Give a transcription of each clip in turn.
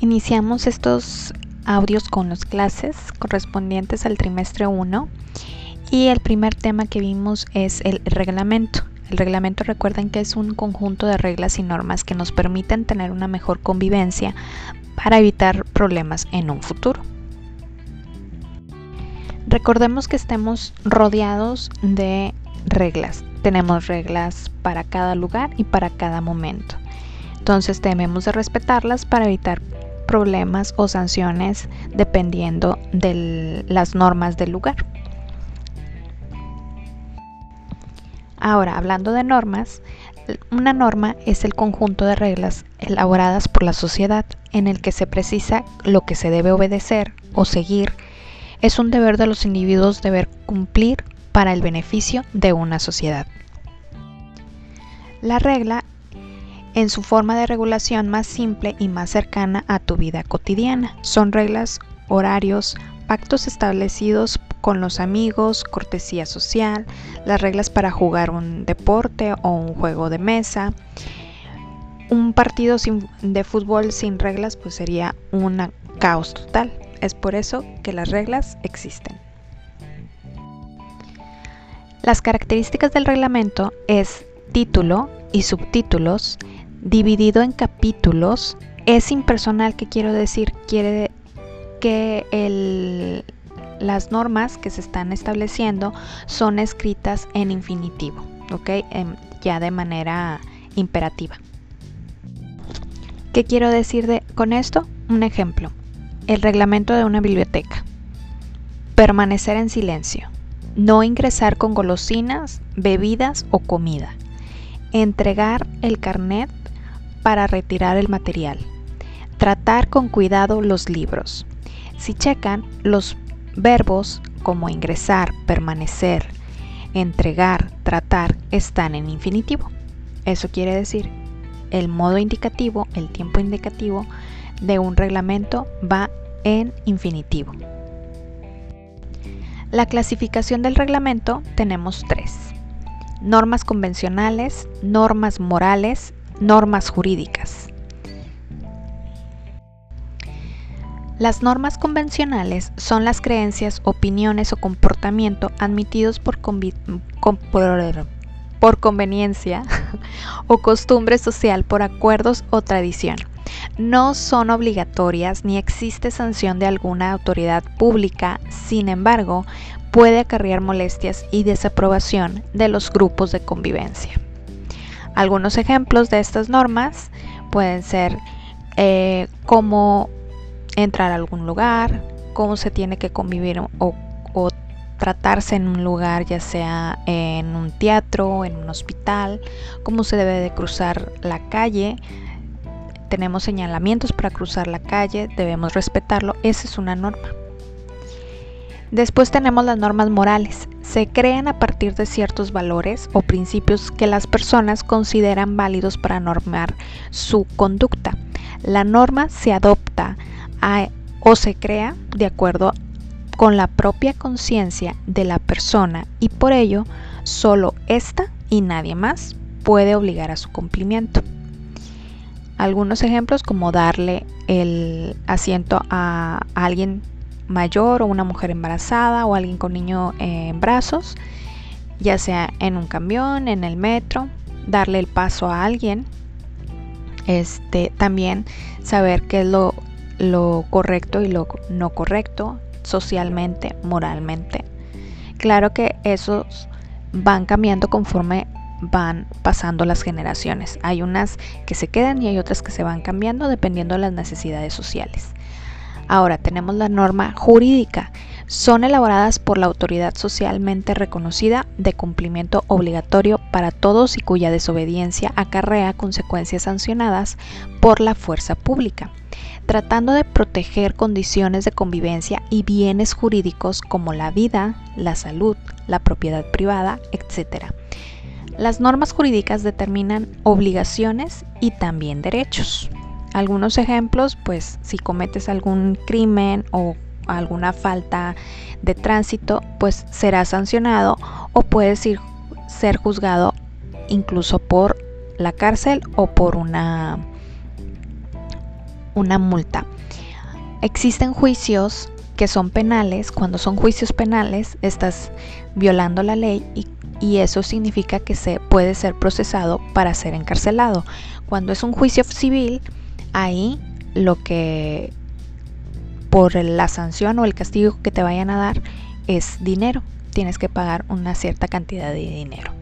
Iniciamos estos audios con las clases correspondientes al trimestre 1 y el primer tema que vimos es el reglamento. El reglamento recuerden que es un conjunto de reglas y normas que nos permiten tener una mejor convivencia para evitar problemas en un futuro. Recordemos que estemos rodeados de reglas. Tenemos reglas para cada lugar y para cada momento. Entonces debemos de respetarlas para evitar problemas o sanciones dependiendo de las normas del lugar. Ahora, hablando de normas, una norma es el conjunto de reglas elaboradas por la sociedad en el que se precisa lo que se debe obedecer o seguir. Es un deber de los individuos deber cumplir para el beneficio de una sociedad. La regla en su forma de regulación más simple y más cercana a tu vida cotidiana. Son reglas, horarios, pactos establecidos con los amigos, cortesía social, las reglas para jugar un deporte o un juego de mesa. Un partido de fútbol sin reglas pues sería un caos total. Es por eso que las reglas existen. Las características del reglamento es título y subtítulos, dividido en capítulos. Es impersonal, ¿qué quiero decir? Quiere que las normas que se están estableciendo son escritas en infinitivo, ¿ok? Em, ya de manera imperativa. ¿Qué quiero decir de, con esto? Un ejemplo. El reglamento de una biblioteca. Permanecer en silencio. No ingresar con golosinas, bebidas o comida. Entregar el carnet para retirar el material. Tratar con cuidado los libros. Si checan, los verbos como ingresar, permanecer, entregar, tratar están en infinitivo. Eso quiere decir, el modo indicativo, el tiempo indicativo de un reglamento va en infinitivo. La clasificación del reglamento tenemos tres. Normas convencionales, normas morales, normas jurídicas. Las normas convencionales son las creencias, opiniones o comportamiento admitidos por, por conveniencia o costumbre social por acuerdos o tradición. No son obligatorias ni existe sanción de alguna autoridad pública, sin embargo, puede acarrear molestias y desaprobación de los grupos de convivencia. Algunos ejemplos de estas normas pueden ser eh, cómo entrar a algún lugar, cómo se tiene que convivir o, tratarse en un lugar, ya sea en un teatro, en un hospital, cómo se debe de cruzar la calle. Tenemos señalamientos para cruzar la calle, debemos respetarlo, esa es una norma. Después tenemos las normas morales. Se crean a partir de ciertos valores o principios que las personas consideran válidos para normar su conducta. La norma se adopta o se crea de acuerdo con la propia conciencia de la persona y por ello solo ésta y nadie más puede obligar a su cumplimiento. Algunos ejemplos como darle el asiento a alguien mayor o una mujer embarazada o alguien con niño en brazos, ya sea en un camión, en el metro, darle el paso a alguien. Este, también saber qué es lo, lo correcto y lo no correcto socialmente, moralmente. Claro que esos van cambiando conforme van pasando las generaciones. Hay unas que se quedan y hay otras que se van cambiando dependiendo de las necesidades sociales. Ahora tenemos la norma jurídica. Son elaboradas por la autoridad socialmente reconocida de cumplimiento obligatorio para todos y cuya desobediencia acarrea consecuencias sancionadas por la fuerza pública, tratando de proteger condiciones de convivencia y bienes jurídicos como la vida, la salud, la propiedad privada, etc. Las normas jurídicas determinan obligaciones y también derechos. Algunos ejemplos, pues si cometes algún crimen o alguna falta de tránsito, pues será sancionado o puedes ir, ser juzgado incluso por la cárcel o por una, una multa. Existen juicios que son penales. Cuando son juicios penales, estás violando la ley y, y eso significa que se puede ser procesado para ser encarcelado. Cuando es un juicio civil, ahí lo que por la sanción o el castigo que te vayan a dar es dinero. Tienes que pagar una cierta cantidad de dinero.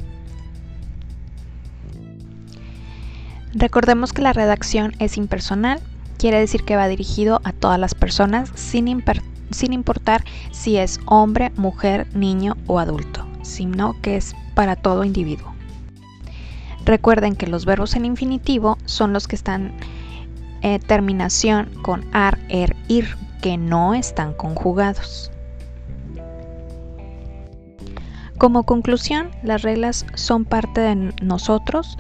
Recordemos que la redacción es impersonal, quiere decir que va dirigido a todas las personas sin, sin importar si es hombre, mujer, niño o adulto, sino que es para todo individuo. Recuerden que los verbos en infinitivo son los que están en terminación con ar, er, ir, que no están conjugados. Como conclusión, las reglas son parte de nosotros,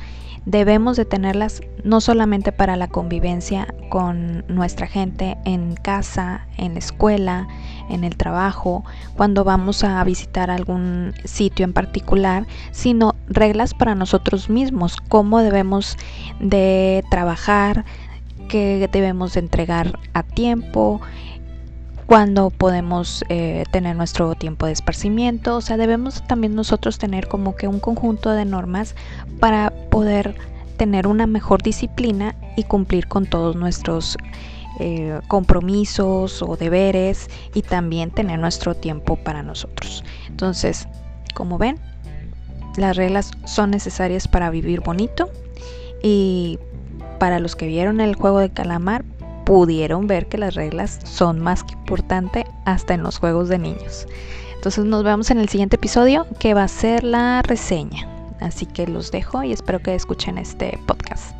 debemos de tenerlas no solamente para la convivencia con nuestra gente en casa, en la escuela, en el trabajo, cuando vamos a visitar algún sitio en particular, sino reglas para nosotros mismos, cómo debemos de trabajar, qué debemos de entregar a tiempo, cuando podemos eh, tener nuestro tiempo de esparcimiento. O sea, debemos también nosotros tener como que un conjunto de normas para poder tener una mejor disciplina y cumplir con todos nuestros eh, compromisos o deberes y también tener nuestro tiempo para nosotros. Entonces, como ven, las reglas son necesarias para vivir bonito y para los que vieron el juego de calamar pudieron ver que las reglas son más que importantes hasta en los juegos de niños. Entonces nos vemos en el siguiente episodio que va a ser la reseña. Así que los dejo y espero que escuchen este podcast.